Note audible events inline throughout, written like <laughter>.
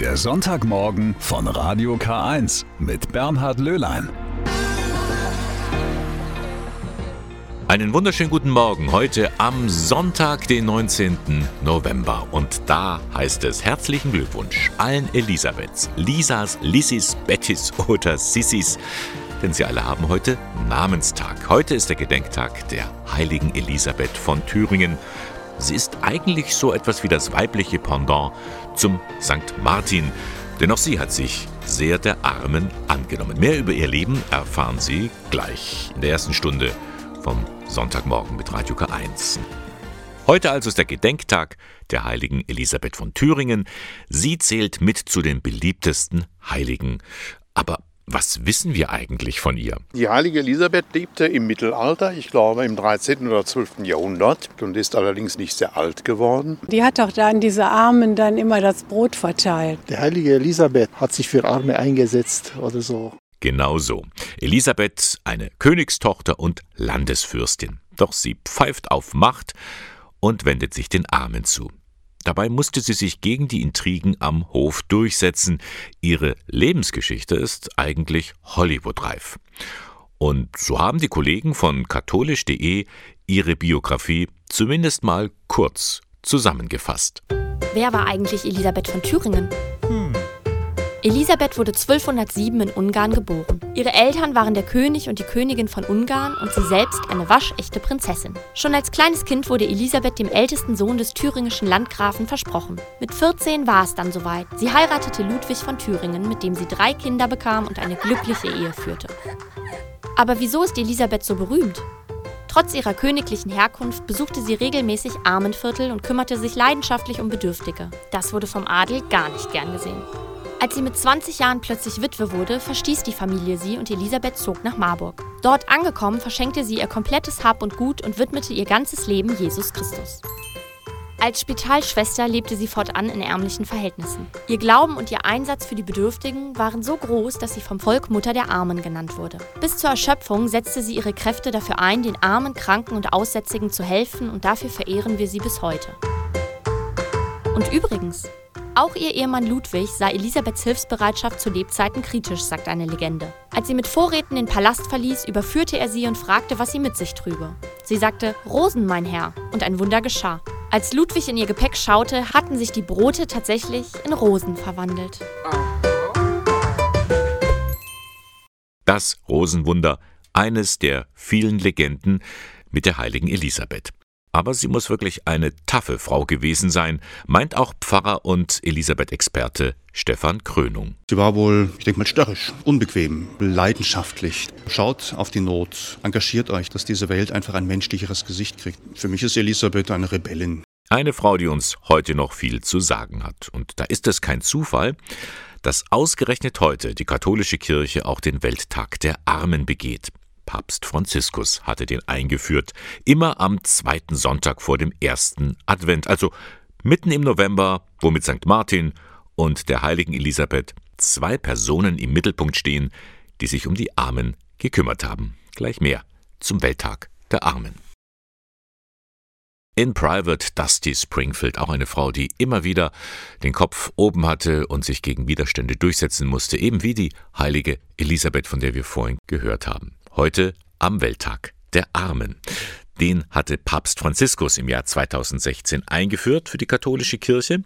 Der Sonntagmorgen von Radio K1 mit Bernhard Löhlein. Einen wunderschönen guten Morgen heute am Sonntag, den 19. November. Und da heißt es herzlichen Glückwunsch allen Elisabeths, Lisas, Lissis, Bettys oder Sissis. Denn sie alle haben heute Namenstag. Heute ist der Gedenktag der heiligen Elisabeth von Thüringen. Sie ist eigentlich so etwas wie das weibliche Pendant zum St. Martin. Denn auch sie hat sich sehr der Armen angenommen. Mehr über ihr Leben erfahren Sie gleich in der ersten Stunde vom Sonntagmorgen mit Radio K1. Heute also ist der Gedenktag der heiligen Elisabeth von Thüringen. Sie zählt mit zu den beliebtesten Heiligen. Aber was wissen wir eigentlich von ihr? Die heilige Elisabeth lebte im Mittelalter, ich glaube im 13. oder 12. Jahrhundert und ist allerdings nicht sehr alt geworden. Die hat doch dann diese Armen dann immer das Brot verteilt. Die heilige Elisabeth hat sich für Arme eingesetzt oder so. Genau so. Elisabeth, eine Königstochter und Landesfürstin. Doch sie pfeift auf Macht und wendet sich den Armen zu. Dabei musste sie sich gegen die Intrigen am Hof durchsetzen. Ihre Lebensgeschichte ist eigentlich Hollywood-reif. Und so haben die Kollegen von katholisch.de ihre Biografie zumindest mal kurz zusammengefasst. Wer war eigentlich Elisabeth von Thüringen? Hm. Elisabeth wurde 1207 in Ungarn geboren. Ihre Eltern waren der König und die Königin von Ungarn und sie selbst eine waschechte Prinzessin. Schon als kleines Kind wurde Elisabeth dem ältesten Sohn des thüringischen Landgrafen versprochen. Mit 14 war es dann soweit. Sie heiratete Ludwig von Thüringen, mit dem sie drei Kinder bekam und eine glückliche Ehe führte. Aber wieso ist Elisabeth so berühmt? Trotz ihrer königlichen Herkunft besuchte sie regelmäßig Armenviertel und kümmerte sich leidenschaftlich um Bedürftige. Das wurde vom Adel gar nicht gern gesehen. Als sie mit 20 Jahren plötzlich Witwe wurde, verstieß die Familie sie und Elisabeth zog nach Marburg. Dort angekommen, verschenkte sie ihr komplettes Hab und Gut und widmete ihr ganzes Leben Jesus Christus. Als Spitalschwester lebte sie fortan in ärmlichen Verhältnissen. Ihr Glauben und ihr Einsatz für die Bedürftigen waren so groß, dass sie vom Volk Mutter der Armen genannt wurde. Bis zur Erschöpfung setzte sie ihre Kräfte dafür ein, den Armen, Kranken und Aussätzigen zu helfen und dafür verehren wir sie bis heute. Und übrigens, auch ihr Ehemann Ludwig sah Elisabeths Hilfsbereitschaft zu Lebzeiten kritisch, sagt eine Legende. Als sie mit Vorräten den Palast verließ, überführte er sie und fragte, was sie mit sich trüge. Sie sagte, Rosen, mein Herr, und ein Wunder geschah. Als Ludwig in ihr Gepäck schaute, hatten sich die Brote tatsächlich in Rosen verwandelt. Das Rosenwunder, eines der vielen Legenden mit der heiligen Elisabeth. Aber sie muss wirklich eine taffe Frau gewesen sein, meint auch Pfarrer und Elisabeth-Experte Stefan Krönung. Sie war wohl, ich denke mal, störrisch, unbequem, leidenschaftlich. Schaut auf die Not, engagiert euch, dass diese Welt einfach ein menschlicheres Gesicht kriegt. Für mich ist Elisabeth eine Rebellin. Eine Frau, die uns heute noch viel zu sagen hat. Und da ist es kein Zufall, dass ausgerechnet heute die katholische Kirche auch den Welttag der Armen begeht. Papst Franziskus hatte den eingeführt, immer am zweiten Sonntag vor dem ersten Advent, also mitten im November, wo mit St. Martin und der heiligen Elisabeth zwei Personen im Mittelpunkt stehen, die sich um die Armen gekümmert haben. Gleich mehr zum Welttag der Armen. In Private Dusty Springfield, auch eine Frau, die immer wieder den Kopf oben hatte und sich gegen Widerstände durchsetzen musste, eben wie die heilige Elisabeth, von der wir vorhin gehört haben. Heute am Welttag der Armen. Den hatte Papst Franziskus im Jahr 2016 eingeführt für die katholische Kirche.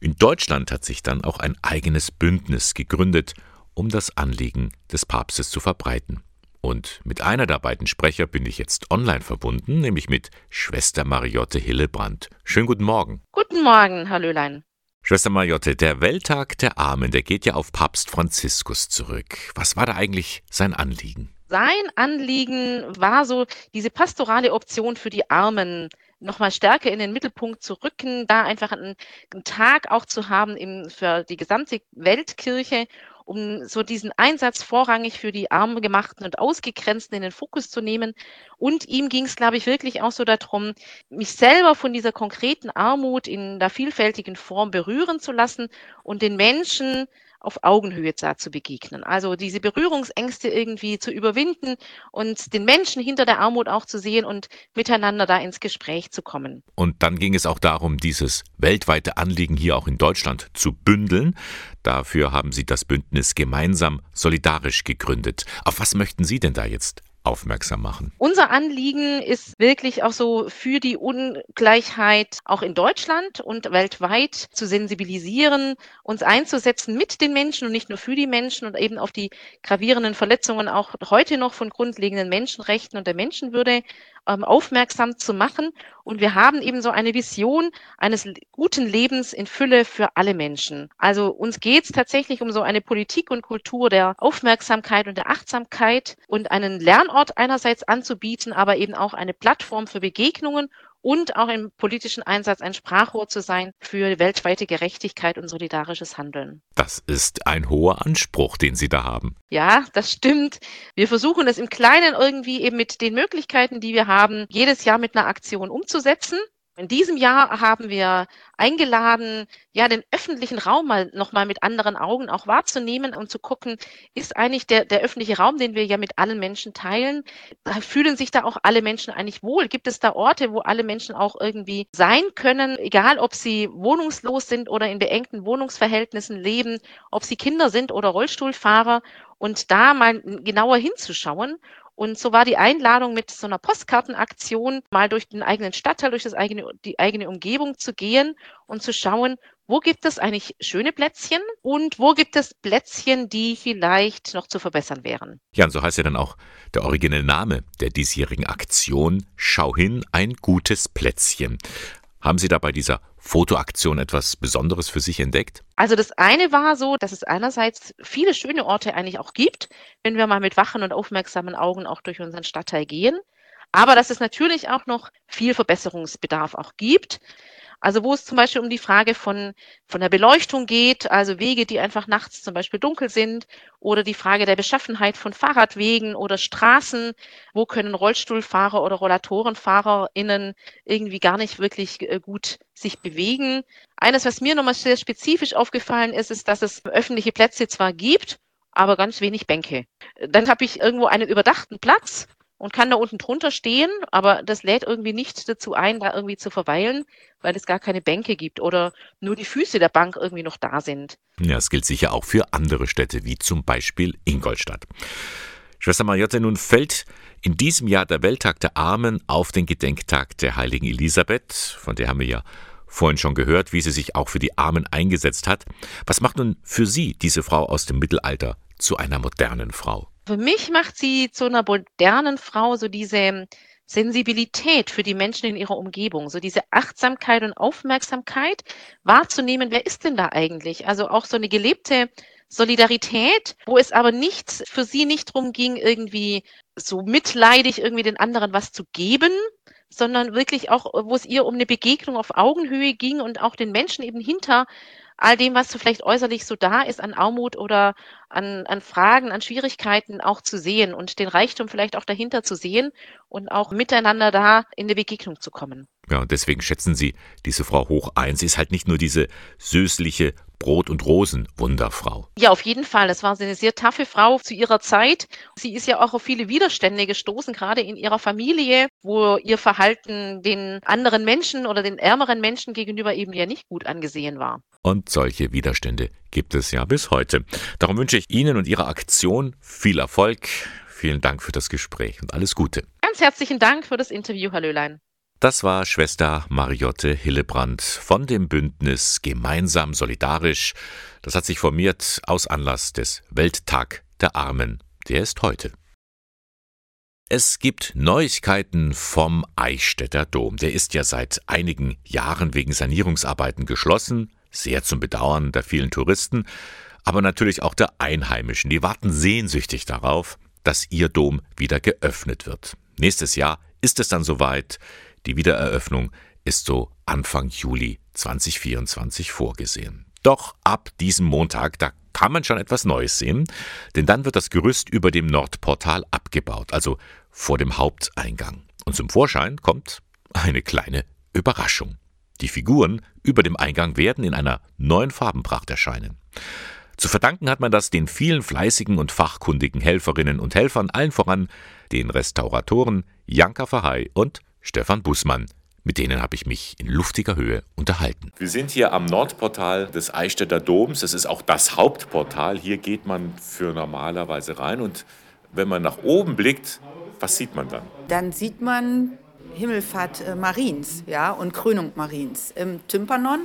In Deutschland hat sich dann auch ein eigenes Bündnis gegründet, um das Anliegen des Papstes zu verbreiten. Und mit einer der beiden Sprecher bin ich jetzt online verbunden, nämlich mit Schwester Mariotte Hillebrand. Schönen guten Morgen. Guten Morgen, Herr Löhlein. Schwester Mariotte, der Welttag der Armen, der geht ja auf Papst Franziskus zurück. Was war da eigentlich sein Anliegen? Sein Anliegen war so, diese pastorale Option für die Armen nochmal stärker in den Mittelpunkt zu rücken, da einfach einen, einen Tag auch zu haben im, für die gesamte Weltkirche, um so diesen Einsatz vorrangig für die Armen gemachten und Ausgegrenzten in den Fokus zu nehmen. Und ihm ging es, glaube ich, wirklich auch so darum, mich selber von dieser konkreten Armut in der vielfältigen Form berühren zu lassen und den Menschen auf Augenhöhe zu begegnen. Also diese Berührungsängste irgendwie zu überwinden und den Menschen hinter der Armut auch zu sehen und miteinander da ins Gespräch zu kommen. Und dann ging es auch darum, dieses weltweite Anliegen hier auch in Deutschland zu bündeln. Dafür haben Sie das Bündnis gemeinsam solidarisch gegründet. Auf was möchten Sie denn da jetzt aufmerksam machen. Unser Anliegen ist wirklich auch so für die Ungleichheit auch in Deutschland und weltweit zu sensibilisieren, uns einzusetzen mit den Menschen und nicht nur für die Menschen und eben auf die gravierenden Verletzungen auch heute noch von grundlegenden Menschenrechten und der Menschenwürde ähm, aufmerksam zu machen. Und wir haben eben so eine Vision eines guten Lebens in Fülle für alle Menschen. Also uns geht es tatsächlich um so eine Politik und Kultur der Aufmerksamkeit und der Achtsamkeit und einen Lernort einerseits anzubieten, aber eben auch eine Plattform für Begegnungen und auch im politischen Einsatz ein Sprachrohr zu sein für weltweite Gerechtigkeit und solidarisches Handeln. Das ist ein hoher Anspruch, den Sie da haben. Ja, das stimmt. Wir versuchen es im Kleinen irgendwie eben mit den Möglichkeiten, die wir haben, jedes Jahr mit einer Aktion umzusetzen. In diesem Jahr haben wir eingeladen, ja, den öffentlichen Raum mal nochmal mit anderen Augen auch wahrzunehmen und zu gucken, ist eigentlich der, der öffentliche Raum, den wir ja mit allen Menschen teilen, fühlen sich da auch alle Menschen eigentlich wohl? Gibt es da Orte, wo alle Menschen auch irgendwie sein können, egal ob sie wohnungslos sind oder in beengten Wohnungsverhältnissen leben, ob sie Kinder sind oder Rollstuhlfahrer und da mal genauer hinzuschauen und so war die Einladung mit so einer Postkartenaktion, mal durch den eigenen Stadtteil, durch das eigene, die eigene Umgebung zu gehen und zu schauen, wo gibt es eigentlich schöne Plätzchen und wo gibt es Plätzchen, die vielleicht noch zu verbessern wären. Ja, und so heißt ja dann auch der originelle Name der diesjährigen Aktion Schau hin, ein gutes Plätzchen. Haben Sie da bei dieser Fotoaktion etwas Besonderes für sich entdeckt? Also das eine war so, dass es einerseits viele schöne Orte eigentlich auch gibt, wenn wir mal mit wachen und aufmerksamen Augen auch durch unseren Stadtteil gehen. Aber dass es natürlich auch noch viel Verbesserungsbedarf auch gibt. Also wo es zum Beispiel um die Frage von, von der Beleuchtung geht, also Wege, die einfach nachts zum Beispiel dunkel sind, oder die Frage der Beschaffenheit von Fahrradwegen oder Straßen, wo können Rollstuhlfahrer oder RollatorenfahrerInnen irgendwie gar nicht wirklich äh, gut sich bewegen. Eines, was mir nochmal sehr spezifisch aufgefallen ist, ist, dass es öffentliche Plätze zwar gibt, aber ganz wenig Bänke. Dann habe ich irgendwo einen überdachten Platz und kann da unten drunter stehen, aber das lädt irgendwie nicht dazu ein, da irgendwie zu verweilen, weil es gar keine Bänke gibt oder nur die Füße der Bank irgendwie noch da sind. Ja, das gilt sicher auch für andere Städte, wie zum Beispiel Ingolstadt. Schwester Mariotte, nun fällt in diesem Jahr der Welttag der Armen auf den Gedenktag der heiligen Elisabeth, von der haben wir ja vorhin schon gehört, wie sie sich auch für die Armen eingesetzt hat. Was macht nun für Sie diese Frau aus dem Mittelalter zu einer modernen Frau? Für mich macht sie zu einer modernen Frau so diese Sensibilität für die Menschen in ihrer Umgebung, so diese Achtsamkeit und Aufmerksamkeit wahrzunehmen, wer ist denn da eigentlich? Also auch so eine gelebte Solidarität, wo es aber nicht für sie nicht darum ging, irgendwie so mitleidig irgendwie den anderen was zu geben, sondern wirklich auch, wo es ihr um eine Begegnung auf Augenhöhe ging und auch den Menschen eben hinter all dem, was so vielleicht äußerlich so da ist an Armut oder an, an Fragen, an Schwierigkeiten auch zu sehen und den Reichtum vielleicht auch dahinter zu sehen und auch miteinander da in eine Begegnung zu kommen. Ja, und deswegen schätzen Sie diese Frau hoch ein. Sie ist halt nicht nur diese süßliche Brot- und Rosen-Wunderfrau. Ja, auf jeden Fall. Das war eine sehr taffe Frau zu ihrer Zeit. Sie ist ja auch auf viele Widerstände gestoßen, gerade in ihrer Familie, wo ihr Verhalten den anderen Menschen oder den ärmeren Menschen gegenüber eben ja nicht gut angesehen war. Und solche Widerstände gibt es ja bis heute. Darum wünsche ich Ihnen und Ihrer Aktion viel Erfolg. Vielen Dank für das Gespräch und alles Gute. Ganz herzlichen Dank für das Interview, Herr Löhlein. Das war Schwester Mariotte Hillebrand von dem Bündnis Gemeinsam Solidarisch. Das hat sich formiert aus Anlass des Welttag der Armen. Der ist heute. Es gibt Neuigkeiten vom Eichstätter Dom. Der ist ja seit einigen Jahren wegen Sanierungsarbeiten geschlossen sehr zum Bedauern der vielen Touristen, aber natürlich auch der Einheimischen. Die warten sehnsüchtig darauf, dass ihr Dom wieder geöffnet wird. Nächstes Jahr ist es dann soweit. Die Wiedereröffnung ist so Anfang Juli 2024 vorgesehen. Doch ab diesem Montag, da kann man schon etwas Neues sehen, denn dann wird das Gerüst über dem Nordportal abgebaut, also vor dem Haupteingang. Und zum Vorschein kommt eine kleine Überraschung. Die Figuren über dem Eingang werden in einer neuen Farbenpracht erscheinen. Zu verdanken hat man das den vielen fleißigen und fachkundigen Helferinnen und Helfern, allen voran den Restauratoren Janka Verhey und Stefan Bußmann. Mit denen habe ich mich in luftiger Höhe unterhalten. Wir sind hier am Nordportal des Eichstätter Doms. Das ist auch das Hauptportal. Hier geht man für normalerweise rein. Und wenn man nach oben blickt, was sieht man dann? Dann sieht man Himmelfahrt äh, Mariens ja, und Krönung Mariens im Tympanon.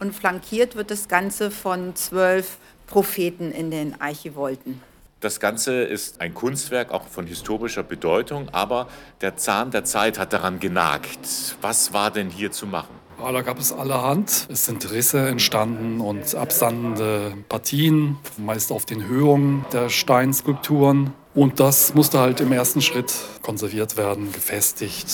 Und flankiert wird das Ganze von zwölf Propheten in den Archivolten. Das Ganze ist ein Kunstwerk auch von historischer Bedeutung, aber der Zahn der Zeit hat daran genagt. Was war denn hier zu machen? Ja, da gab es allerhand. Es sind Risse entstanden und absandende Partien, meist auf den Höhungen der Steinskulpturen. Und das musste halt im ersten Schritt konserviert werden, gefestigt,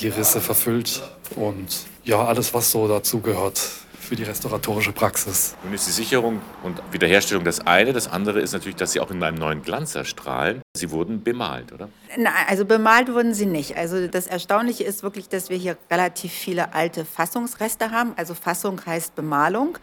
die Risse verfüllt und ja, alles, was so dazu gehört für die restauratorische Praxis. Nun ist die Sicherung und Wiederherstellung das eine. Das andere ist natürlich, dass sie auch in einem neuen Glanz erstrahlen. Sie wurden bemalt, oder? Nein, also bemalt wurden sie nicht. Also das Erstaunliche ist wirklich, dass wir hier relativ viele alte Fassungsreste haben. Also Fassung heißt Bemalung.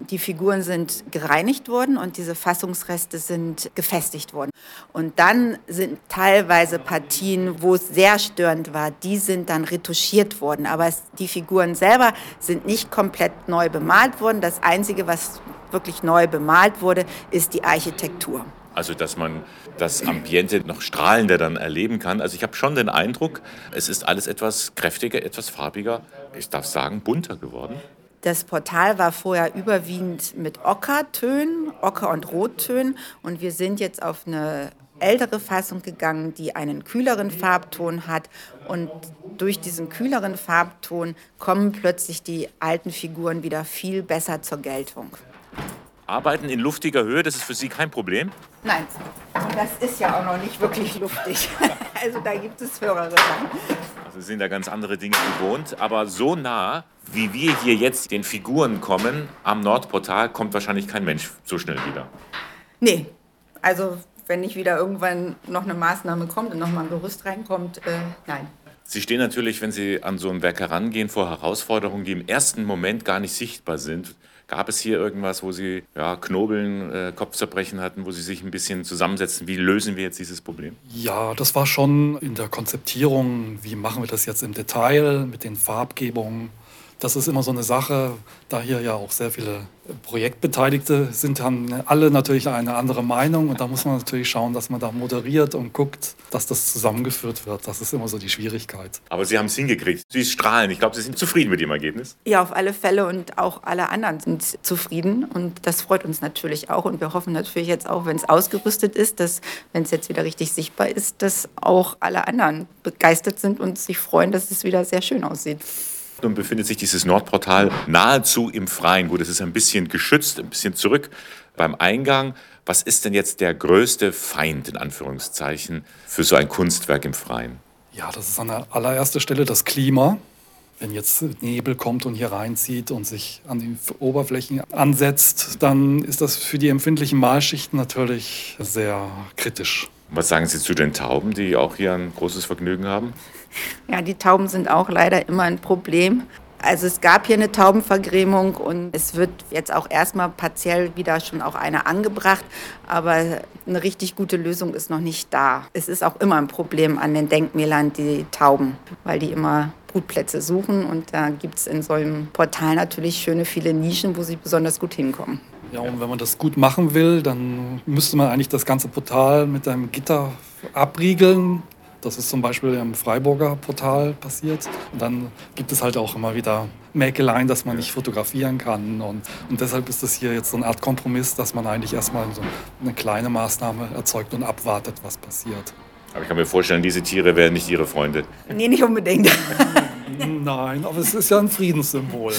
Die Figuren sind gereinigt worden und diese Fassungsreste sind gefestigt worden. Und dann sind teilweise Partien, wo es sehr störend war, die sind dann retuschiert worden. Aber es, die Figuren selber sind nicht komplett neu bemalt worden. Das Einzige, was wirklich neu bemalt wurde, ist die Architektur. Also, dass man das Ambiente noch strahlender dann erleben kann. Also, ich habe schon den Eindruck, es ist alles etwas kräftiger, etwas farbiger, ich darf sagen, bunter geworden. Das Portal war vorher überwiegend mit Ockertönen, Ocker- und Rottönen. Und wir sind jetzt auf eine ältere Fassung gegangen, die einen kühleren Farbton hat. Und durch diesen kühleren Farbton kommen plötzlich die alten Figuren wieder viel besser zur Geltung. Arbeiten in luftiger Höhe, das ist für Sie kein Problem? Nein, und das ist ja auch noch nicht wirklich luftig. <laughs> Also da gibt es höhere Sachen. Also sind da ganz andere Dinge gewohnt. Aber so nah, wie wir hier jetzt den Figuren kommen, am Nordportal, kommt wahrscheinlich kein Mensch so schnell wieder. Nee, also wenn nicht wieder irgendwann noch eine Maßnahme kommt und nochmal ein Gerüst reinkommt, äh, nein. Sie stehen natürlich, wenn Sie an so ein Werk herangehen, vor Herausforderungen, die im ersten Moment gar nicht sichtbar sind. Gab es hier irgendwas, wo Sie ja, Knobeln, äh, Kopfzerbrechen hatten, wo Sie sich ein bisschen zusammensetzen? Wie lösen wir jetzt dieses Problem? Ja, das war schon in der Konzeptierung. Wie machen wir das jetzt im Detail mit den Farbgebungen? Das ist immer so eine Sache, da hier ja auch sehr viele Projektbeteiligte sind, haben alle natürlich eine andere Meinung und da muss man natürlich schauen, dass man da moderiert und guckt, dass das zusammengeführt wird. Das ist immer so die Schwierigkeit. Aber Sie haben es hingekriegt. Sie strahlen. Ich glaube, Sie sind zufrieden mit dem Ergebnis. Ja, auf alle Fälle und auch alle anderen sind zufrieden und das freut uns natürlich auch und wir hoffen natürlich jetzt auch, wenn es ausgerüstet ist, dass, wenn es jetzt wieder richtig sichtbar ist, dass auch alle anderen begeistert sind und sich freuen, dass es wieder sehr schön aussieht. Nun befindet sich dieses Nordportal nahezu im Freien. Gut, es ist ein bisschen geschützt, ein bisschen zurück beim Eingang. Was ist denn jetzt der größte Feind, in Anführungszeichen, für so ein Kunstwerk im Freien? Ja, das ist an der allerersten Stelle das Klima. Wenn jetzt Nebel kommt und hier reinzieht und sich an die Oberflächen ansetzt, dann ist das für die empfindlichen Malschichten natürlich sehr kritisch. Was sagen Sie zu den Tauben, die auch hier ein großes Vergnügen haben? Ja, die Tauben sind auch leider immer ein Problem. Also es gab hier eine Taubenvergrämung und es wird jetzt auch erstmal partiell wieder schon auch eine angebracht, aber eine richtig gute Lösung ist noch nicht da. Es ist auch immer ein Problem an den Denkmälern, die Tauben, weil die immer Brutplätze suchen und da gibt es in so einem Portal natürlich schöne viele Nischen, wo sie besonders gut hinkommen. Ja, und wenn man das gut machen will, dann müsste man eigentlich das ganze Portal mit einem Gitter abriegeln. Das ist zum Beispiel im Freiburger Portal passiert. Und dann gibt es halt auch immer wieder Mäkeleien, dass man nicht fotografieren kann. Und, und deshalb ist das hier jetzt so eine Art Kompromiss, dass man eigentlich erstmal so eine kleine Maßnahme erzeugt und abwartet, was passiert. Aber ich kann mir vorstellen, diese Tiere wären nicht Ihre Freunde. Nee, nicht unbedingt. <laughs> Nein, aber es ist ja ein Friedenssymbol.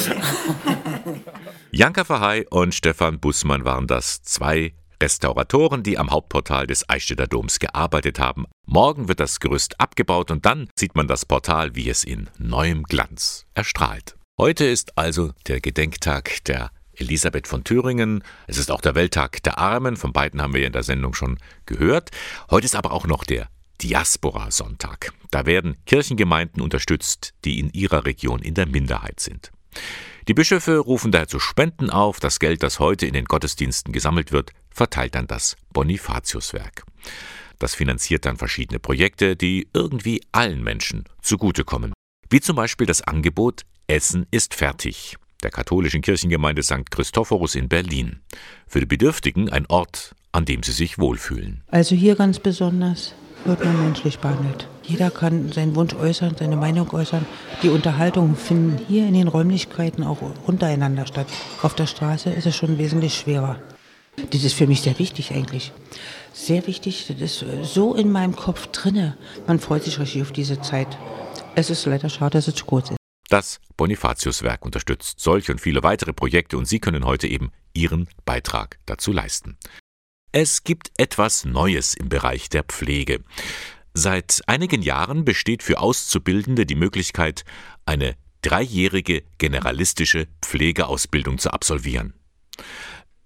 <laughs> Janka Verhey und Stefan Bußmann waren das. Zwei Restauratoren, die am Hauptportal des Eichstätter Doms gearbeitet haben. Morgen wird das Gerüst abgebaut und dann sieht man das Portal, wie es in neuem Glanz erstrahlt. Heute ist also der Gedenktag der Elisabeth von Thüringen. Es ist auch der Welttag der Armen. Von beiden haben wir in der Sendung schon gehört. Heute ist aber auch noch der Diaspora-Sonntag. Da werden Kirchengemeinden unterstützt, die in ihrer Region in der Minderheit sind. Die Bischöfe rufen daher zu Spenden auf. Das Geld, das heute in den Gottesdiensten gesammelt wird, verteilt dann das Bonifatiuswerk. Das finanziert dann verschiedene Projekte, die irgendwie allen Menschen zugutekommen. Wie zum Beispiel das Angebot Essen ist fertig der katholischen Kirchengemeinde St. Christophorus in Berlin. Für die Bedürftigen ein Ort, an dem sie sich wohlfühlen. Also hier ganz besonders wird man menschlich behandelt. Jeder kann seinen Wunsch äußern, seine Meinung äußern. Die Unterhaltungen finden hier in den Räumlichkeiten auch untereinander statt. Auf der Straße ist es schon wesentlich schwerer. Das ist für mich sehr wichtig eigentlich. Sehr wichtig, das ist so in meinem Kopf drinne. Man freut sich richtig auf diese Zeit. Es ist leider schade, dass es zu kurz ist. Das Bonifatiuswerk unterstützt solche und viele weitere Projekte und Sie können heute eben Ihren Beitrag dazu leisten. Es gibt etwas Neues im Bereich der Pflege. Seit einigen Jahren besteht für Auszubildende die Möglichkeit, eine dreijährige generalistische Pflegeausbildung zu absolvieren.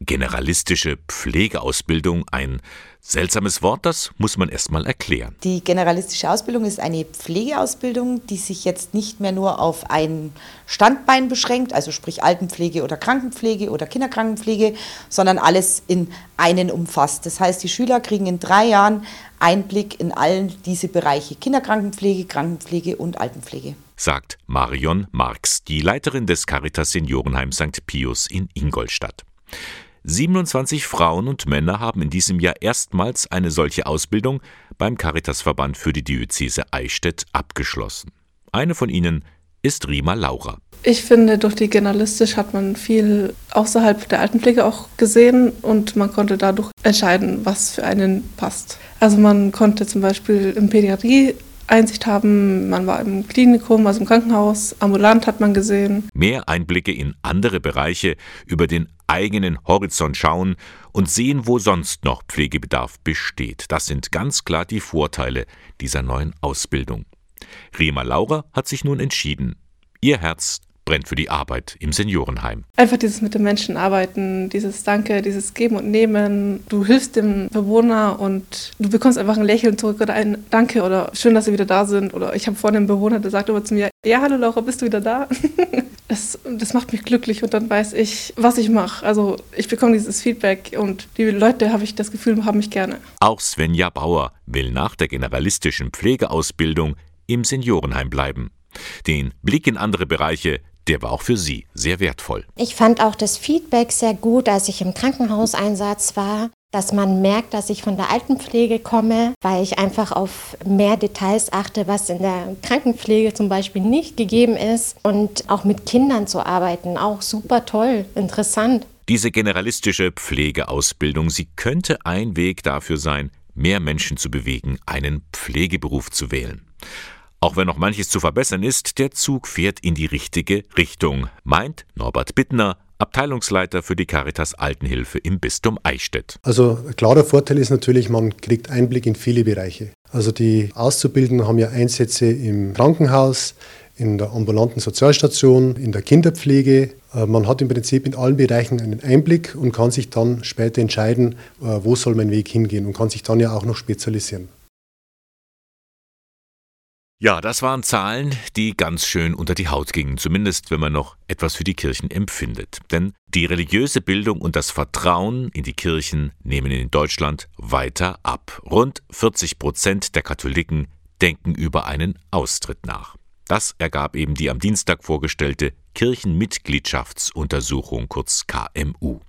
Generalistische Pflegeausbildung, ein seltsames Wort, das muss man erstmal erklären. Die generalistische Ausbildung ist eine Pflegeausbildung, die sich jetzt nicht mehr nur auf ein Standbein beschränkt, also sprich Altenpflege oder Krankenpflege oder Kinderkrankenpflege, sondern alles in einen umfasst. Das heißt, die Schüler kriegen in drei Jahren Einblick in all diese Bereiche Kinderkrankenpflege, Krankenpflege und Altenpflege. Sagt Marion Marx, die Leiterin des Caritas Seniorenheim St. Pius in Ingolstadt. 27 Frauen und Männer haben in diesem Jahr erstmals eine solche Ausbildung beim Caritasverband für die Diözese Eichstätt abgeschlossen. Eine von ihnen ist Rima Laura. Ich finde, durch die Generalistisch hat man viel außerhalb der Altenpflege auch gesehen und man konnte dadurch entscheiden, was für einen passt. Also man konnte zum Beispiel im Pädiatrie Einsicht haben. Man war im Klinikum, also im Krankenhaus, ambulant hat man gesehen. Mehr Einblicke in andere Bereiche über den eigenen Horizont schauen und sehen, wo sonst noch Pflegebedarf besteht. Das sind ganz klar die Vorteile dieser neuen Ausbildung. Rema Laura hat sich nun entschieden. Ihr Herz brennt für die Arbeit im Seniorenheim. Einfach dieses mit den Menschen arbeiten, dieses Danke, dieses Geben und Nehmen. Du hilfst dem Bewohner und du bekommst einfach ein Lächeln zurück oder ein Danke oder schön, dass sie wieder da sind. Oder ich habe vorhin einen Bewohner, der sagt immer zu mir, ja, hallo Laura, bist du wieder da? <laughs> das, das macht mich glücklich und dann weiß ich, was ich mache. Also ich bekomme dieses Feedback und die Leute, habe ich das Gefühl, haben mich gerne. Auch Svenja Bauer will nach der generalistischen Pflegeausbildung im Seniorenheim bleiben. Den Blick in andere Bereiche der war auch für Sie sehr wertvoll. Ich fand auch das Feedback sehr gut, als ich im Krankenhauseinsatz war, dass man merkt, dass ich von der Altenpflege komme, weil ich einfach auf mehr Details achte, was in der Krankenpflege zum Beispiel nicht gegeben ist. Und auch mit Kindern zu arbeiten, auch super toll, interessant. Diese generalistische Pflegeausbildung, sie könnte ein Weg dafür sein, mehr Menschen zu bewegen, einen Pflegeberuf zu wählen. Auch wenn noch manches zu verbessern ist, der Zug fährt in die richtige Richtung, meint Norbert Bittner, Abteilungsleiter für die Caritas Altenhilfe im Bistum Eichstätt. Also ein klarer Vorteil ist natürlich, man kriegt Einblick in viele Bereiche. Also die Auszubildenden haben ja Einsätze im Krankenhaus, in der ambulanten Sozialstation, in der Kinderpflege. Äh, man hat im Prinzip in allen Bereichen einen Einblick und kann sich dann später entscheiden, äh, wo soll mein Weg hingehen und kann sich dann ja auch noch spezialisieren. Ja, das waren Zahlen, die ganz schön unter die Haut gingen, zumindest wenn man noch etwas für die Kirchen empfindet. Denn die religiöse Bildung und das Vertrauen in die Kirchen nehmen in Deutschland weiter ab. Rund 40 Prozent der Katholiken denken über einen Austritt nach. Das ergab eben die am Dienstag vorgestellte Kirchenmitgliedschaftsuntersuchung, kurz KMU.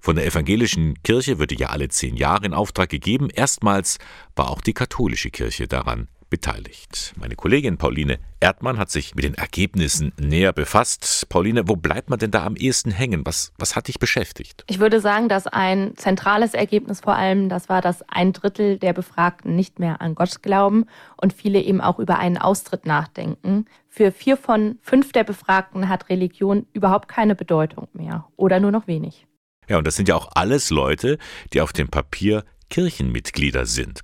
Von der evangelischen Kirche würde ja alle zehn Jahre in Auftrag gegeben. Erstmals war auch die katholische Kirche daran beteiligt. Meine Kollegin Pauline Erdmann hat sich mit den Ergebnissen näher befasst. Pauline, wo bleibt man denn da am ehesten hängen? Was, was hat dich beschäftigt? Ich würde sagen, dass ein zentrales Ergebnis vor allem, das war, dass ein Drittel der Befragten nicht mehr an Gott glauben und viele eben auch über einen Austritt nachdenken. Für vier von fünf der Befragten hat Religion überhaupt keine Bedeutung mehr oder nur noch wenig. Ja, und das sind ja auch alles Leute, die auf dem Papier Kirchenmitglieder sind.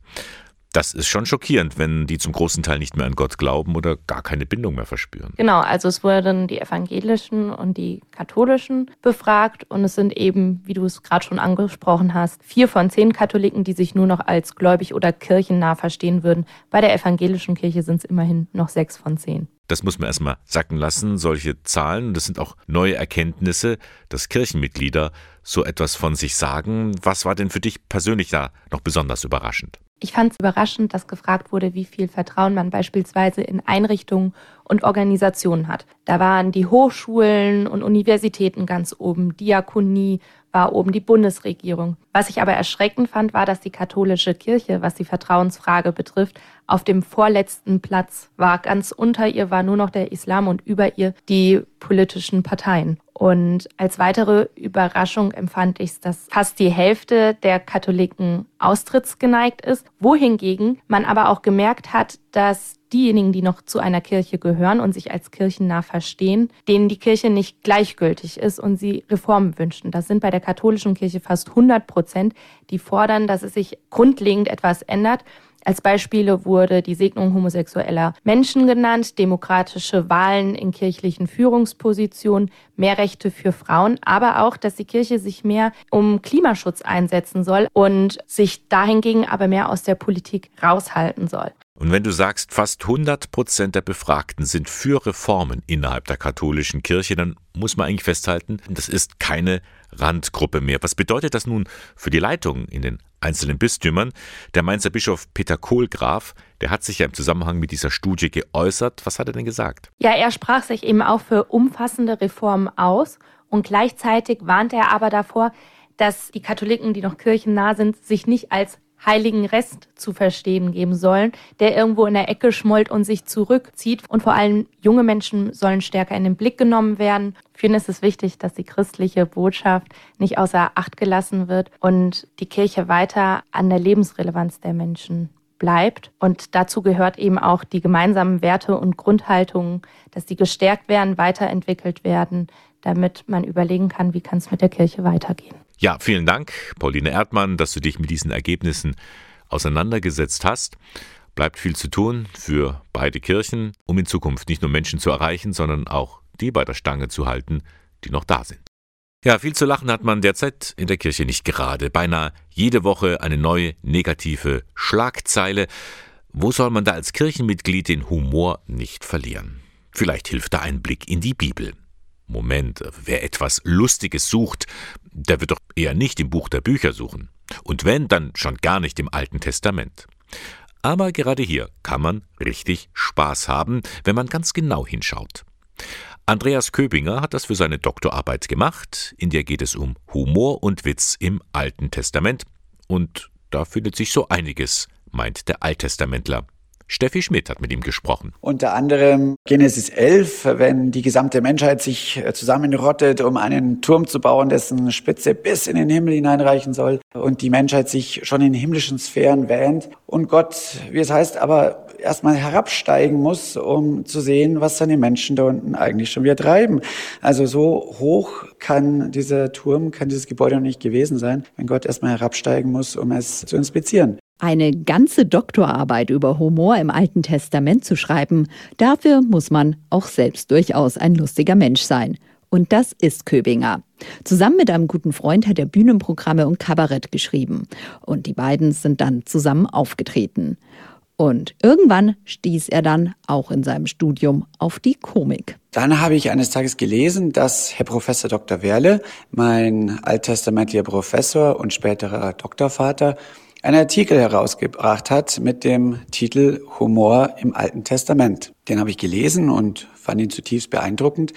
Das ist schon schockierend, wenn die zum großen Teil nicht mehr an Gott glauben oder gar keine Bindung mehr verspüren. Genau, also es wurden die evangelischen und die katholischen befragt und es sind eben, wie du es gerade schon angesprochen hast, vier von zehn Katholiken, die sich nur noch als gläubig oder kirchennah verstehen würden. Bei der evangelischen Kirche sind es immerhin noch sechs von zehn. Das muss man erstmal sacken lassen, solche Zahlen. Das sind auch neue Erkenntnisse, dass Kirchenmitglieder so etwas von sich sagen. Was war denn für dich persönlich da noch besonders überraschend? Ich fand es überraschend, dass gefragt wurde, wie viel Vertrauen man beispielsweise in Einrichtungen und Organisationen hat. Da waren die Hochschulen und Universitäten ganz oben, Diakonie war oben, die Bundesregierung. Was ich aber erschreckend fand, war, dass die katholische Kirche, was die Vertrauensfrage betrifft, auf dem vorletzten Platz war. Ganz unter ihr war nur noch der Islam und über ihr die politischen Parteien. Und als weitere Überraschung empfand ich es, dass fast die Hälfte der Katholiken austrittsgeneigt ist, wohingegen man aber auch gemerkt hat, dass diejenigen, die noch zu einer Kirche gehören und sich als kirchennah verstehen, denen die Kirche nicht gleichgültig ist und sie Reformen wünschen. Das sind bei der katholischen Kirche fast 100 Prozent, die fordern, dass es sich grundlegend etwas ändert. Als Beispiele wurde die Segnung homosexueller Menschen genannt, demokratische Wahlen in kirchlichen Führungspositionen, mehr Rechte für Frauen, aber auch, dass die Kirche sich mehr um Klimaschutz einsetzen soll und sich dahingegen aber mehr aus der Politik raushalten soll. Und wenn du sagst, fast 100 Prozent der Befragten sind für Reformen innerhalb der katholischen Kirche, dann muss man eigentlich festhalten, das ist keine Randgruppe mehr. Was bedeutet das nun für die Leitung in den einzelnen Bistümern? Der Mainzer Bischof Peter Kohlgraf, der hat sich ja im Zusammenhang mit dieser Studie geäußert. Was hat er denn gesagt? Ja, er sprach sich eben auch für umfassende Reformen aus und gleichzeitig warnte er aber davor, dass die Katholiken, die noch kirchennah sind, sich nicht als heiligen Rest zu verstehen geben sollen, der irgendwo in der Ecke schmollt und sich zurückzieht. Und vor allem junge Menschen sollen stärker in den Blick genommen werden. Für ihn ist es wichtig, dass die christliche Botschaft nicht außer Acht gelassen wird und die Kirche weiter an der Lebensrelevanz der Menschen bleibt. Und dazu gehört eben auch die gemeinsamen Werte und Grundhaltungen, dass die gestärkt werden, weiterentwickelt werden, damit man überlegen kann, wie kann es mit der Kirche weitergehen. Ja, vielen Dank, Pauline Erdmann, dass du dich mit diesen Ergebnissen auseinandergesetzt hast. Bleibt viel zu tun für beide Kirchen, um in Zukunft nicht nur Menschen zu erreichen, sondern auch die bei der Stange zu halten, die noch da sind. Ja, viel zu lachen hat man derzeit in der Kirche nicht gerade. Beinahe jede Woche eine neue negative Schlagzeile. Wo soll man da als Kirchenmitglied den Humor nicht verlieren? Vielleicht hilft da ein Blick in die Bibel. Moment, wer etwas Lustiges sucht, der wird doch eher nicht im Buch der Bücher suchen. Und wenn, dann schon gar nicht im Alten Testament. Aber gerade hier kann man richtig Spaß haben, wenn man ganz genau hinschaut. Andreas Köbinger hat das für seine Doktorarbeit gemacht, in der geht es um Humor und Witz im Alten Testament. Und da findet sich so einiges, meint der Alttestamentler. Steffi Schmidt hat mit ihm gesprochen. Unter anderem Genesis 11, wenn die gesamte Menschheit sich äh, zusammenrottet, um einen Turm zu bauen, dessen Spitze bis in den Himmel hineinreichen soll und die Menschheit sich schon in himmlischen Sphären wähnt und Gott, wie es heißt, aber erstmal herabsteigen muss, um zu sehen, was seine Menschen da unten eigentlich schon wieder treiben. Also so hoch kann dieser Turm, kann dieses Gebäude noch nicht gewesen sein, wenn Gott erstmal herabsteigen muss, um es zu inspizieren. Eine ganze Doktorarbeit über Humor im Alten Testament zu schreiben, dafür muss man auch selbst durchaus ein lustiger Mensch sein. Und das ist Köbinger. Zusammen mit einem guten Freund hat er Bühnenprogramme und Kabarett geschrieben. Und die beiden sind dann zusammen aufgetreten. Und irgendwann stieß er dann auch in seinem Studium auf die Komik. Dann habe ich eines Tages gelesen, dass Herr Professor Dr. Werle, mein alttestamentlicher Professor und späterer Doktorvater, einen Artikel herausgebracht hat mit dem Titel Humor im Alten Testament. Den habe ich gelesen und fand ihn zutiefst beeindruckend.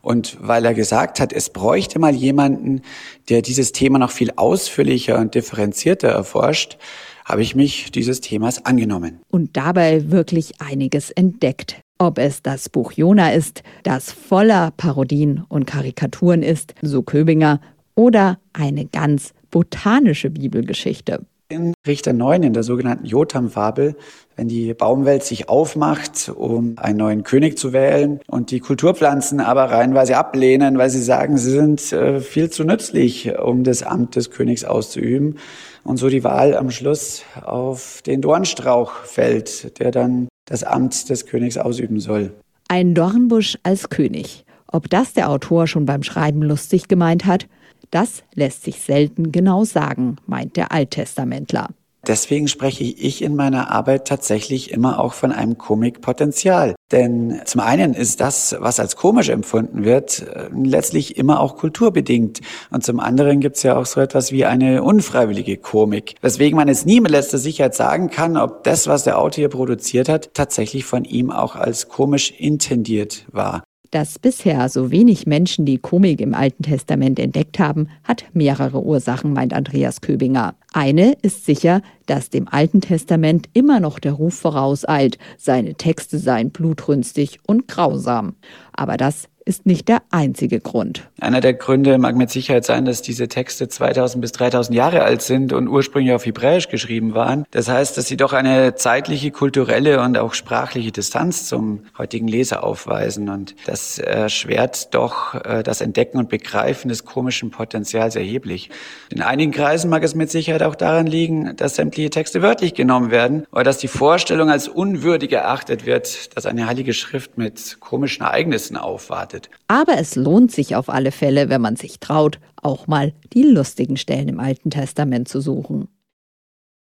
Und weil er gesagt hat, es bräuchte mal jemanden, der dieses Thema noch viel ausführlicher und differenzierter erforscht, habe ich mich dieses Themas angenommen. Und dabei wirklich einiges entdeckt. Ob es das Buch Jona ist, das voller Parodien und Karikaturen ist, so Köbinger, oder eine ganz botanische Bibelgeschichte. In Richter 9, in der sogenannten Jotam-Fabel, wenn die Baumwelt sich aufmacht, um einen neuen König zu wählen und die Kulturpflanzen aber reihenweise ablehnen, weil sie sagen, sie sind äh, viel zu nützlich, um das Amt des Königs auszuüben. Und so die Wahl am Schluss auf den Dornstrauch fällt, der dann das Amt des Königs ausüben soll. Ein Dornbusch als König. Ob das der Autor schon beim Schreiben lustig gemeint hat, das lässt sich selten genau sagen, meint der Alttestamentler. Deswegen spreche ich in meiner Arbeit tatsächlich immer auch von einem Komikpotenzial. Denn zum einen ist das, was als komisch empfunden wird, äh, letztlich immer auch kulturbedingt. Und zum anderen gibt es ja auch so etwas wie eine unfreiwillige Komik. Weswegen man es nie mit letzter Sicherheit sagen kann, ob das, was der Autor hier produziert hat, tatsächlich von ihm auch als komisch intendiert war. Dass bisher so wenig Menschen die Komik im Alten Testament entdeckt haben, hat mehrere Ursachen, meint Andreas Köbinger. Eine ist sicher, dass dem Alten Testament immer noch der Ruf vorauseilt, seine Texte seien blutrünstig und grausam. Aber das ist nicht der einzige Grund. Einer der Gründe mag mit Sicherheit sein, dass diese Texte 2000 bis 3000 Jahre alt sind und ursprünglich auf Hebräisch geschrieben waren. Das heißt, dass sie doch eine zeitliche, kulturelle und auch sprachliche Distanz zum heutigen Leser aufweisen. Und das erschwert doch äh, das Entdecken und Begreifen des komischen Potenzials erheblich. In einigen Kreisen mag es mit Sicherheit auch daran liegen, dass sämtliche Texte wörtlich genommen werden oder dass die Vorstellung als unwürdig erachtet wird, dass eine heilige Schrift mit komischen Ereignissen aufwartet bedeutet. Aber es lohnt sich auf alle Fälle, wenn man sich traut, auch mal die lustigen Stellen im Alten Testament zu suchen.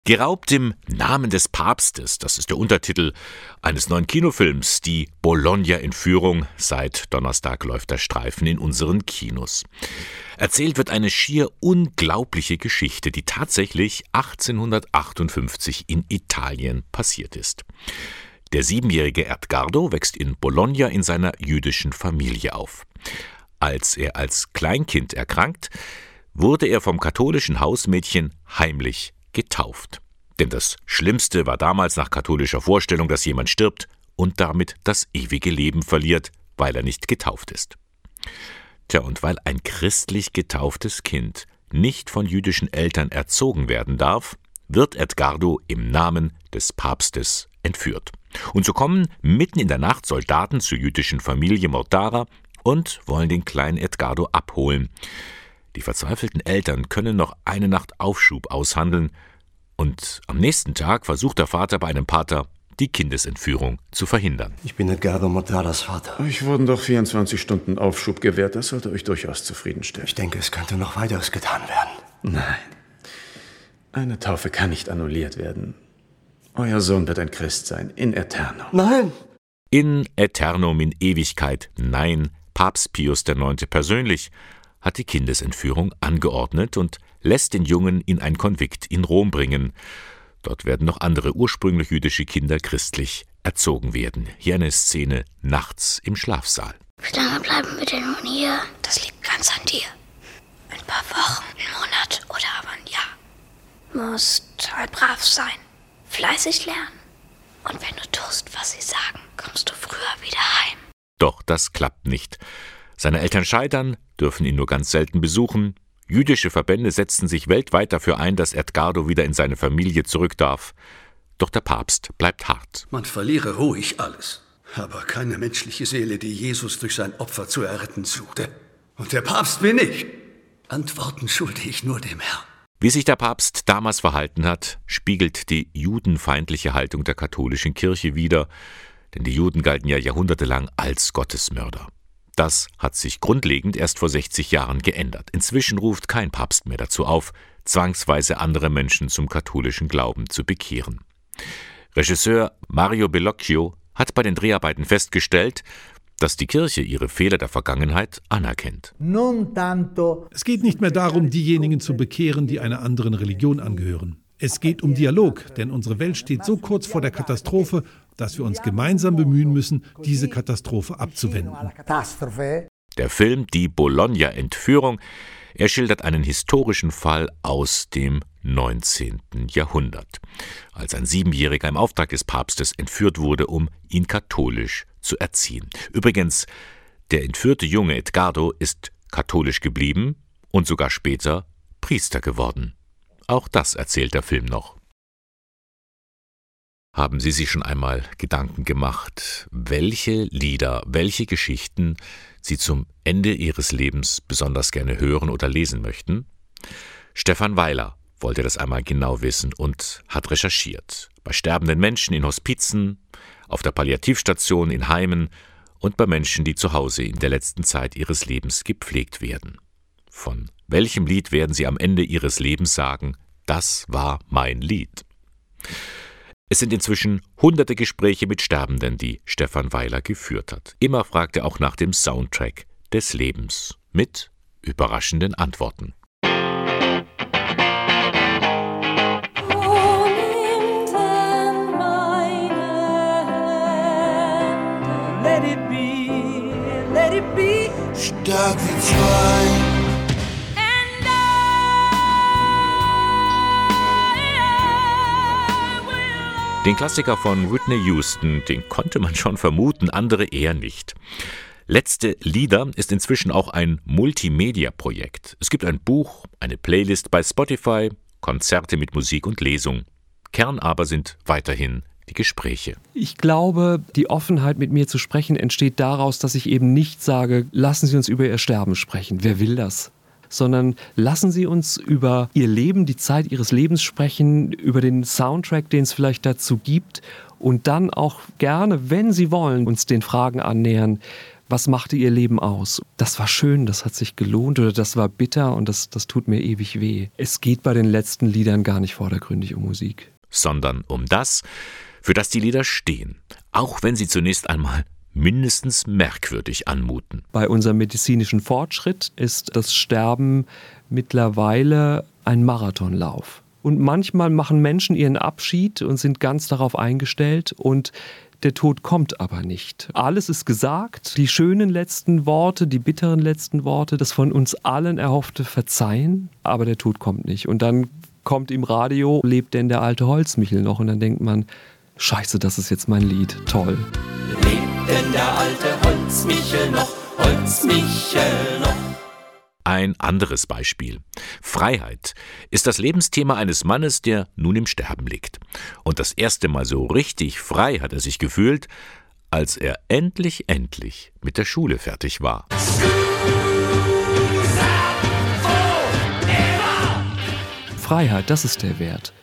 Geraubt im Namen des Papstes, das ist der Untertitel eines neuen Kinofilms, die Bologna-Entführung. Seit Donnerstag läuft der Streifen in unseren Kinos. Erzählt wird eine schier unglaubliche Geschichte, die tatsächlich 1858 in Italien passiert ist. Der siebenjährige Erdgardo wächst in Bologna in seiner jüdischen Familie auf. Als er als Kleinkind erkrankt, wurde er vom katholischen Hausmädchen heimlich getauft. Denn das Schlimmste war damals nach katholischer Vorstellung, dass jemand stirbt und damit das ewige Leben verliert, weil er nicht getauft ist. Tja, und weil ein christlich getauftes Kind nicht von jüdischen Eltern erzogen werden darf, wird Edgardo im Namen des Papstes entführt. Und so kommen mitten in der Nacht Soldaten zur jüdischen Familie Mortara und wollen den kleinen Edgardo abholen. Die verzweifelten Eltern können noch eine Nacht Aufschub aushandeln, und am nächsten Tag versucht der Vater bei einem Pater, die Kindesentführung zu verhindern. Ich bin Edgardo Mortaras Vater. Euch wurden doch 24 Stunden Aufschub gewährt. Das sollte euch durchaus zufriedenstellen. Ich denke, es könnte noch weiteres getan werden. Nein. Eine Taufe kann nicht annulliert werden. Euer Sohn wird ein Christ sein, in Eterno. Nein! In Eternum, in Ewigkeit, nein. Papst Pius IX. persönlich hat die Kindesentführung angeordnet und lässt den Jungen in ein Konvikt in Rom bringen. Dort werden noch andere ursprünglich jüdische Kinder christlich erzogen werden. Hier eine Szene nachts im Schlafsaal. Wie lange bleiben wir denn nun hier? Das liegt ganz an dir. Ein paar Wochen, ein Monat oder aber ein Jahr. Musst halt brav sein fleißig lernen. Und wenn du tust, was sie sagen, kommst du früher wieder heim. Doch das klappt nicht. Seine Eltern scheitern, dürfen ihn nur ganz selten besuchen. Jüdische Verbände setzen sich weltweit dafür ein, dass Edgardo wieder in seine Familie zurück darf. Doch der Papst bleibt hart. Man verliere ruhig alles, aber keine menschliche Seele, die Jesus durch sein Opfer zu erretten suchte. Und der Papst bin ich. Antworten schulde ich nur dem Herrn. Wie sich der Papst damals verhalten hat, spiegelt die judenfeindliche Haltung der katholischen Kirche wider, denn die Juden galten ja jahrhundertelang als Gottesmörder. Das hat sich grundlegend erst vor 60 Jahren geändert. Inzwischen ruft kein Papst mehr dazu auf, zwangsweise andere Menschen zum katholischen Glauben zu bekehren. Regisseur Mario Bellocchio hat bei den Dreharbeiten festgestellt, dass die Kirche ihre Fehler der Vergangenheit anerkennt. Es geht nicht mehr darum, diejenigen zu bekehren, die einer anderen Religion angehören. Es geht um Dialog, denn unsere Welt steht so kurz vor der Katastrophe, dass wir uns gemeinsam bemühen müssen, diese Katastrophe abzuwenden. Der Film Die Bologna-Entführung er schildert einen historischen Fall aus dem 19. Jahrhundert, als ein Siebenjähriger im Auftrag des Papstes entführt wurde, um ihn katholisch zu erziehen. Übrigens, der entführte Junge Edgardo ist katholisch geblieben und sogar später Priester geworden. Auch das erzählt der Film noch. Haben Sie sich schon einmal Gedanken gemacht, welche Lieder, welche Geschichten Sie zum Ende Ihres Lebens besonders gerne hören oder lesen möchten? Stefan Weiler wollte das einmal genau wissen und hat recherchiert. Bei sterbenden Menschen in Hospizen, auf der Palliativstation in Heimen und bei Menschen, die zu Hause in der letzten Zeit ihres Lebens gepflegt werden. Von welchem Lied werden Sie am Ende Ihres Lebens sagen, das war mein Lied? Es sind inzwischen hunderte Gespräche mit Sterbenden, die Stefan Weiler geführt hat. Immer fragt er auch nach dem Soundtrack des Lebens mit überraschenden Antworten. Stark wie zwei. Den Klassiker von Whitney Houston, den konnte man schon vermuten, andere eher nicht. Letzte Lieder ist inzwischen auch ein Multimedia-Projekt. Es gibt ein Buch, eine Playlist bei Spotify, Konzerte mit Musik und Lesung. Kern aber sind weiterhin die Gespräche. Ich glaube, die Offenheit, mit mir zu sprechen, entsteht daraus, dass ich eben nicht sage, lassen Sie uns über Ihr Sterben sprechen. Wer will das? sondern lassen Sie uns über Ihr Leben, die Zeit Ihres Lebens sprechen, über den Soundtrack, den es vielleicht dazu gibt und dann auch gerne, wenn Sie wollen, uns den Fragen annähern. Was machte Ihr Leben aus? Das war schön, das hat sich gelohnt oder das war bitter und das, das tut mir ewig weh. Es geht bei den letzten Liedern gar nicht vordergründig um Musik. Sondern um das, für das die Lieder stehen. Auch wenn sie zunächst einmal mindestens merkwürdig anmuten. Bei unserem medizinischen Fortschritt ist das Sterben mittlerweile ein Marathonlauf. Und manchmal machen Menschen ihren Abschied und sind ganz darauf eingestellt und der Tod kommt aber nicht. Alles ist gesagt, die schönen letzten Worte, die bitteren letzten Worte, das von uns allen erhoffte Verzeihen, aber der Tod kommt nicht. Und dann kommt im Radio, lebt denn der alte Holzmichel noch? Und dann denkt man, scheiße, das ist jetzt mein Lied, toll denn der alte Holzmichel noch, Holzmichel noch. Ein anderes Beispiel. Freiheit ist das Lebensthema eines Mannes, der nun im Sterben liegt. Und das erste Mal so richtig frei hat er sich gefühlt, als er endlich, endlich mit der Schule fertig war. Freiheit, das ist der Wert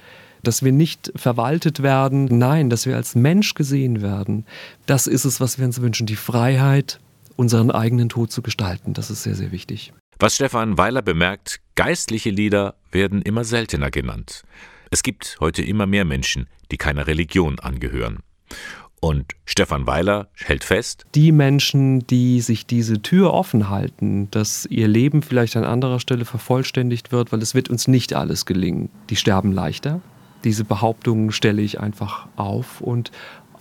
dass wir nicht verwaltet werden, nein, dass wir als Mensch gesehen werden. Das ist es, was wir uns wünschen, die Freiheit, unseren eigenen Tod zu gestalten. Das ist sehr, sehr wichtig. Was Stefan Weiler bemerkt, geistliche Lieder werden immer seltener genannt. Es gibt heute immer mehr Menschen, die keiner Religion angehören. Und Stefan Weiler hält fest, die Menschen, die sich diese Tür offen halten, dass ihr Leben vielleicht an anderer Stelle vervollständigt wird, weil es wird uns nicht alles gelingen, die sterben leichter, diese Behauptungen stelle ich einfach auf und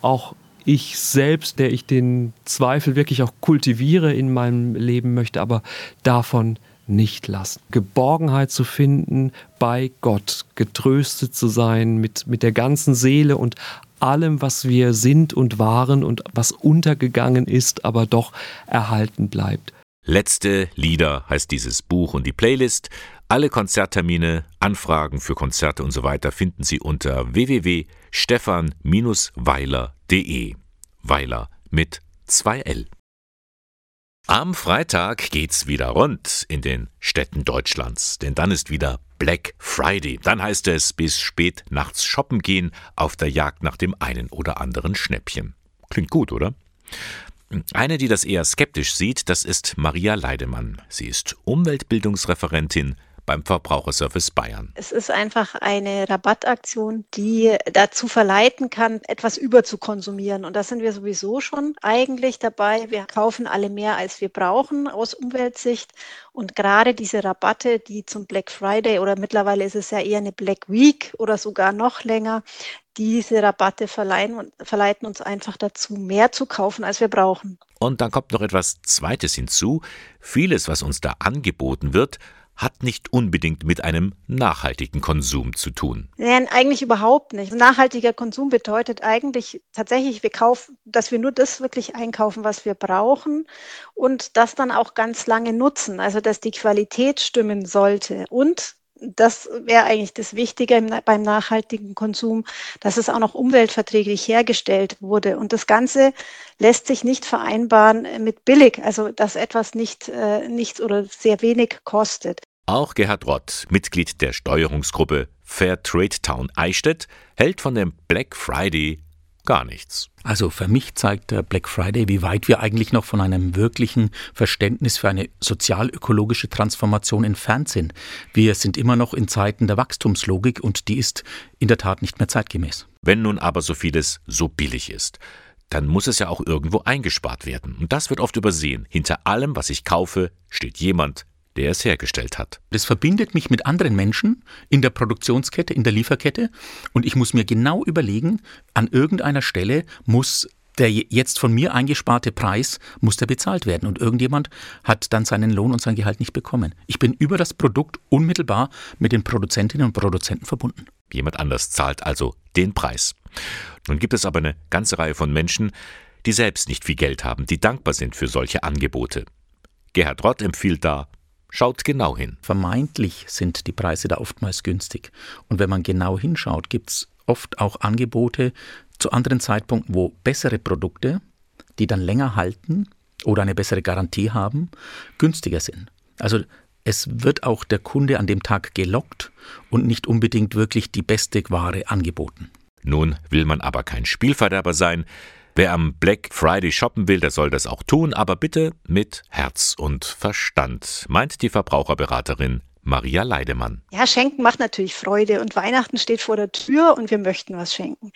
auch ich selbst, der ich den Zweifel wirklich auch kultiviere in meinem Leben möchte, aber davon nicht lassen. Geborgenheit zu finden bei Gott, getröstet zu sein mit, mit der ganzen Seele und allem, was wir sind und waren und was untergegangen ist, aber doch erhalten bleibt. Letzte Lieder heißt dieses Buch und die Playlist. Alle Konzerttermine, Anfragen für Konzerte und so weiter finden Sie unter www.stefan-weiler.de. Weiler mit 2L. Am Freitag geht's wieder rund in den Städten Deutschlands, denn dann ist wieder Black Friday. Dann heißt es bis spät nachts shoppen gehen auf der Jagd nach dem einen oder anderen Schnäppchen. Klingt gut, oder? Eine, die das eher skeptisch sieht, das ist Maria Leidemann. Sie ist Umweltbildungsreferentin beim Verbraucherservice Bayern. Es ist einfach eine Rabattaktion, die dazu verleiten kann, etwas überzukonsumieren. Und da sind wir sowieso schon eigentlich dabei. Wir kaufen alle mehr, als wir brauchen aus Umweltsicht. Und gerade diese Rabatte, die zum Black Friday oder mittlerweile ist es ja eher eine Black Week oder sogar noch länger, diese Rabatte verleihen, verleiten uns einfach dazu, mehr zu kaufen, als wir brauchen. Und dann kommt noch etwas Zweites hinzu. Vieles, was uns da angeboten wird, hat nicht unbedingt mit einem nachhaltigen Konsum zu tun. Nein, eigentlich überhaupt nicht. Nachhaltiger Konsum bedeutet eigentlich tatsächlich, wir kaufen, dass wir nur das wirklich einkaufen, was wir brauchen und das dann auch ganz lange nutzen. Also dass die Qualität stimmen sollte und das wäre eigentlich das Wichtige beim nachhaltigen Konsum, dass es auch noch umweltverträglich hergestellt wurde. Und das Ganze lässt sich nicht vereinbaren mit billig, also dass etwas nicht, äh, nichts oder sehr wenig kostet. Auch Gerhard Rott, Mitglied der Steuerungsgruppe Fair Trade Town Eichstätt, hält von dem Black Friday gar nichts. Also für mich zeigt der Black Friday, wie weit wir eigentlich noch von einem wirklichen Verständnis für eine sozialökologische Transformation entfernt sind. Wir sind immer noch in Zeiten der Wachstumslogik und die ist in der Tat nicht mehr zeitgemäß. Wenn nun aber so vieles so billig ist, dann muss es ja auch irgendwo eingespart werden. Und das wird oft übersehen. Hinter allem, was ich kaufe, steht jemand, der es hergestellt hat. Das verbindet mich mit anderen Menschen in der Produktionskette, in der Lieferkette und ich muss mir genau überlegen, an irgendeiner Stelle muss der jetzt von mir eingesparte Preis muss der bezahlt werden und irgendjemand hat dann seinen Lohn und sein Gehalt nicht bekommen. Ich bin über das Produkt unmittelbar mit den Produzentinnen und Produzenten verbunden. Jemand anders zahlt also den Preis. Nun gibt es aber eine ganze Reihe von Menschen, die selbst nicht viel Geld haben, die dankbar sind für solche Angebote. Gerhard Rott empfiehlt da Schaut genau hin. Vermeintlich sind die Preise da oftmals günstig. Und wenn man genau hinschaut, gibt es oft auch Angebote zu anderen Zeitpunkten, wo bessere Produkte, die dann länger halten oder eine bessere Garantie haben, günstiger sind. Also es wird auch der Kunde an dem Tag gelockt und nicht unbedingt wirklich die beste Ware angeboten. Nun will man aber kein Spielverderber sein. Wer am Black Friday shoppen will, der soll das auch tun, aber bitte mit Herz und Verstand, meint die Verbraucherberaterin Maria Leidemann. Ja, Schenken macht natürlich Freude und Weihnachten steht vor der Tür und wir möchten was schenken.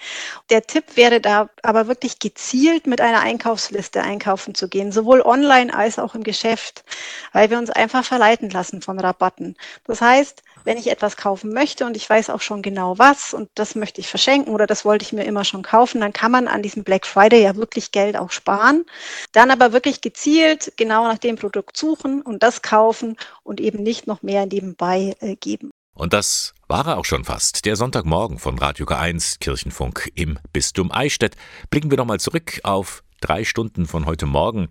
Der Tipp wäre da aber wirklich gezielt mit einer Einkaufsliste einkaufen zu gehen, sowohl online als auch im Geschäft, weil wir uns einfach verleiten lassen von Rabatten. Das heißt, wenn ich etwas kaufen möchte und ich weiß auch schon genau was und das möchte ich verschenken oder das wollte ich mir immer schon kaufen, dann kann man an diesem Black Friday ja wirklich Geld auch sparen. Dann aber wirklich gezielt genau nach dem Produkt suchen und das kaufen und eben nicht noch mehr nebenbei äh, geben. Und das war er auch schon fast. Der Sonntagmorgen von Radio K1 Kirchenfunk im Bistum Eichstätt. Blicken wir nochmal zurück auf drei Stunden von heute Morgen.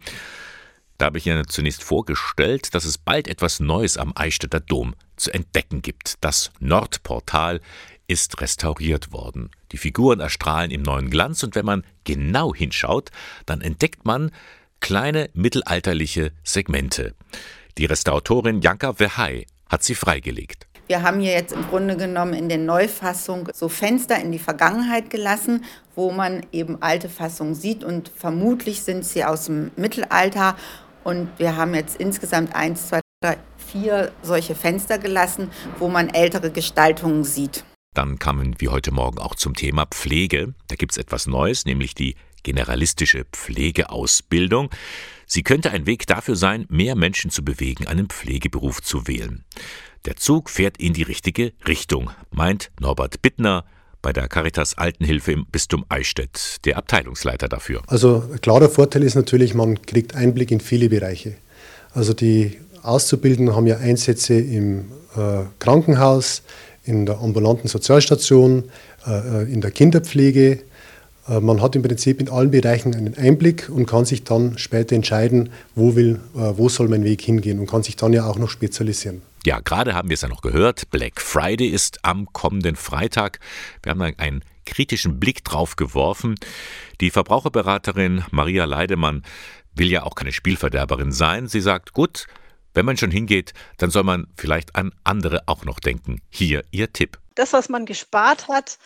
Da habe ich Ihnen zunächst vorgestellt, dass es bald etwas Neues am Eichstätter Dom zu entdecken gibt. Das Nordportal ist restauriert worden. Die Figuren erstrahlen im neuen Glanz und wenn man genau hinschaut, dann entdeckt man kleine mittelalterliche Segmente. Die Restauratorin Janka Verhey hat sie freigelegt. Wir haben hier jetzt im Grunde genommen in der Neufassung so Fenster in die Vergangenheit gelassen, wo man eben alte Fassungen sieht und vermutlich sind sie aus dem Mittelalter und wir haben jetzt insgesamt eins, zwei, drei, vier solche Fenster gelassen, wo man ältere Gestaltungen sieht. Dann kamen wir heute Morgen auch zum Thema Pflege. Da gibt es etwas Neues, nämlich die generalistische Pflegeausbildung. Sie könnte ein Weg dafür sein, mehr Menschen zu bewegen, einen Pflegeberuf zu wählen. Der Zug fährt in die richtige Richtung, meint Norbert Bittner, bei der Caritas Altenhilfe im Bistum Eichstätt, der Abteilungsleiter dafür. Also ein klarer Vorteil ist natürlich, man kriegt Einblick in viele Bereiche. Also die Auszubildenden haben ja Einsätze im äh, Krankenhaus, in der ambulanten Sozialstation, äh, äh in der Kinderpflege. Äh, man hat im Prinzip in allen Bereichen einen Einblick und kann sich dann später entscheiden, wo, will, äh, wo soll mein Weg hingehen und kann sich dann ja auch noch spezialisieren. Ja, gerade haben wir es ja noch gehört. Black Friday ist am kommenden Freitag. Wir haben einen kritischen Blick drauf geworfen. Die Verbraucherberaterin Maria Leidemann will ja auch keine Spielverderberin sein. Sie sagt, gut, wenn man schon hingeht, dann soll man vielleicht an andere auch noch denken. Hier ihr Tipp. Das, was man gespart hat,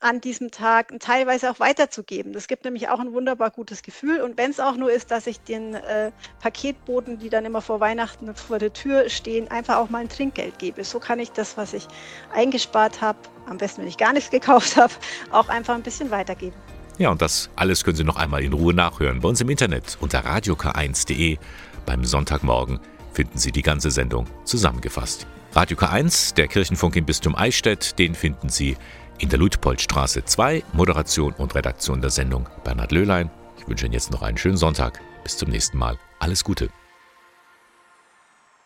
an diesem Tag teilweise auch weiterzugeben. Das gibt nämlich auch ein wunderbar gutes Gefühl. Und wenn es auch nur ist, dass ich den äh, Paketboten, die dann immer vor Weihnachten vor der Tür stehen, einfach auch mal ein Trinkgeld gebe. So kann ich das, was ich eingespart habe, am besten, wenn ich gar nichts <laughs> gekauft habe, auch einfach ein bisschen weitergeben. Ja, und das alles können Sie noch einmal in Ruhe nachhören bei uns im Internet unter radiok1.de. Beim Sonntagmorgen finden Sie die ganze Sendung zusammengefasst. Radio K1, der Kirchenfunk im Bistum Eichstätt, den finden Sie in der Luitpoldstraße 2, Moderation und Redaktion der Sendung Bernhard Löhlein. Ich wünsche Ihnen jetzt noch einen schönen Sonntag. Bis zum nächsten Mal. Alles Gute.